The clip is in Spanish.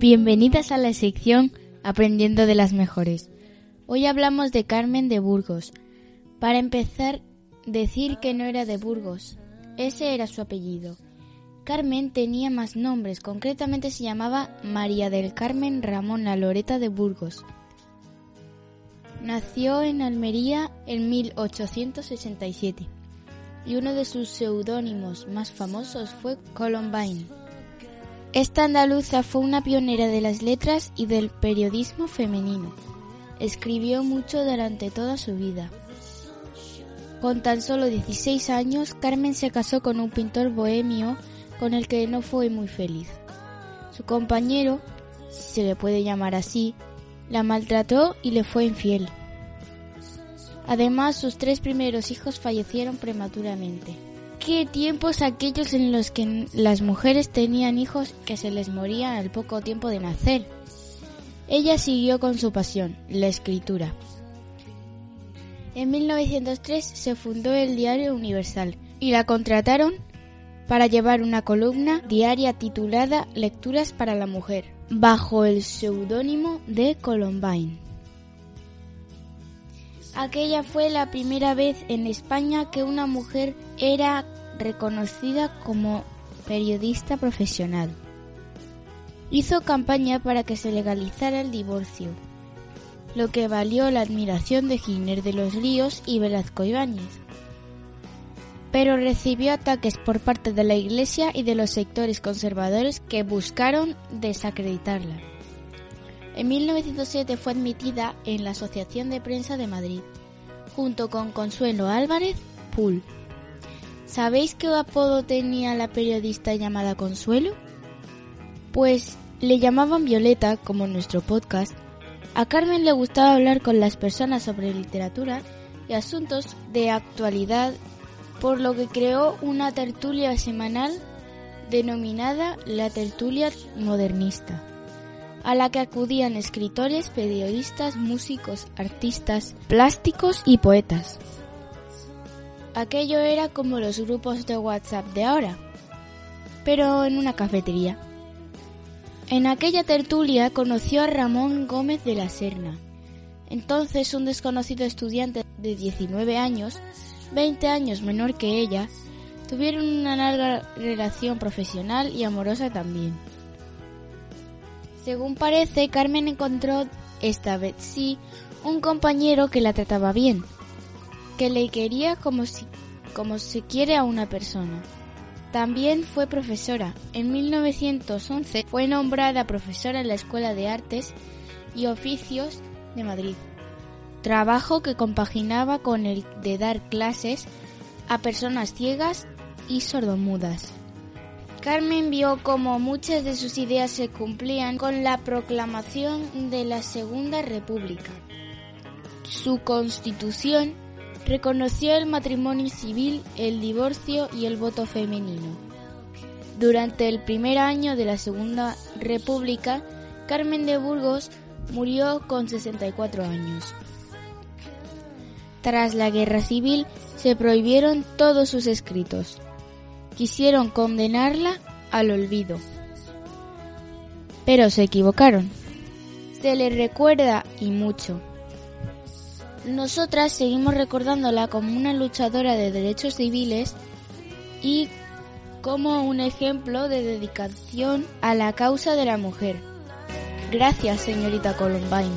Bienvenidas a la sección Aprendiendo de las Mejores. Hoy hablamos de Carmen de Burgos. Para empezar, decir que no era de Burgos. Ese era su apellido. Carmen tenía más nombres, concretamente se llamaba María del Carmen Ramona Loreta de Burgos. Nació en Almería en 1867 y uno de sus seudónimos más famosos fue Columbine. Esta andaluza fue una pionera de las letras y del periodismo femenino. Escribió mucho durante toda su vida. Con tan solo 16 años, Carmen se casó con un pintor bohemio con el que no fue muy feliz. Su compañero, si se le puede llamar así, la maltrató y le fue infiel. Además, sus tres primeros hijos fallecieron prematuramente. ¿Qué tiempos aquellos en los que las mujeres tenían hijos que se les morían al poco tiempo de nacer? Ella siguió con su pasión, la escritura. En 1903 se fundó el Diario Universal y la contrataron para llevar una columna diaria titulada Lecturas para la Mujer, bajo el seudónimo de Columbine. Aquella fue la primera vez en España que una mujer era reconocida como periodista profesional. Hizo campaña para que se legalizara el divorcio, lo que valió la admiración de Giner de los Ríos y Velazco Ibáñez. Pero recibió ataques por parte de la Iglesia y de los sectores conservadores que buscaron desacreditarla. En 1907 fue admitida en la Asociación de Prensa de Madrid, junto con Consuelo Álvarez Pool. ¿Sabéis qué apodo tenía la periodista llamada Consuelo? Pues le llamaban Violeta, como en nuestro podcast. A Carmen le gustaba hablar con las personas sobre literatura y asuntos de actualidad, por lo que creó una tertulia semanal denominada la tertulia modernista a la que acudían escritores, periodistas, músicos, artistas, plásticos y poetas. Aquello era como los grupos de WhatsApp de ahora, pero en una cafetería. En aquella tertulia conoció a Ramón Gómez de la Serna, entonces un desconocido estudiante de 19 años, 20 años menor que ella, tuvieron una larga relación profesional y amorosa también. Según parece, Carmen encontró, esta vez sí, un compañero que la trataba bien, que le quería como, si, como se quiere a una persona. También fue profesora. En 1911 fue nombrada profesora en la Escuela de Artes y Oficios de Madrid, trabajo que compaginaba con el de dar clases a personas ciegas y sordomudas. Carmen vio cómo muchas de sus ideas se cumplían con la proclamación de la Segunda República. Su constitución reconoció el matrimonio civil, el divorcio y el voto femenino. Durante el primer año de la Segunda República, Carmen de Burgos murió con 64 años. Tras la guerra civil se prohibieron todos sus escritos quisieron condenarla al olvido. Pero se equivocaron. Se le recuerda y mucho. Nosotras seguimos recordándola como una luchadora de derechos civiles y como un ejemplo de dedicación a la causa de la mujer. Gracias, señorita Columbine.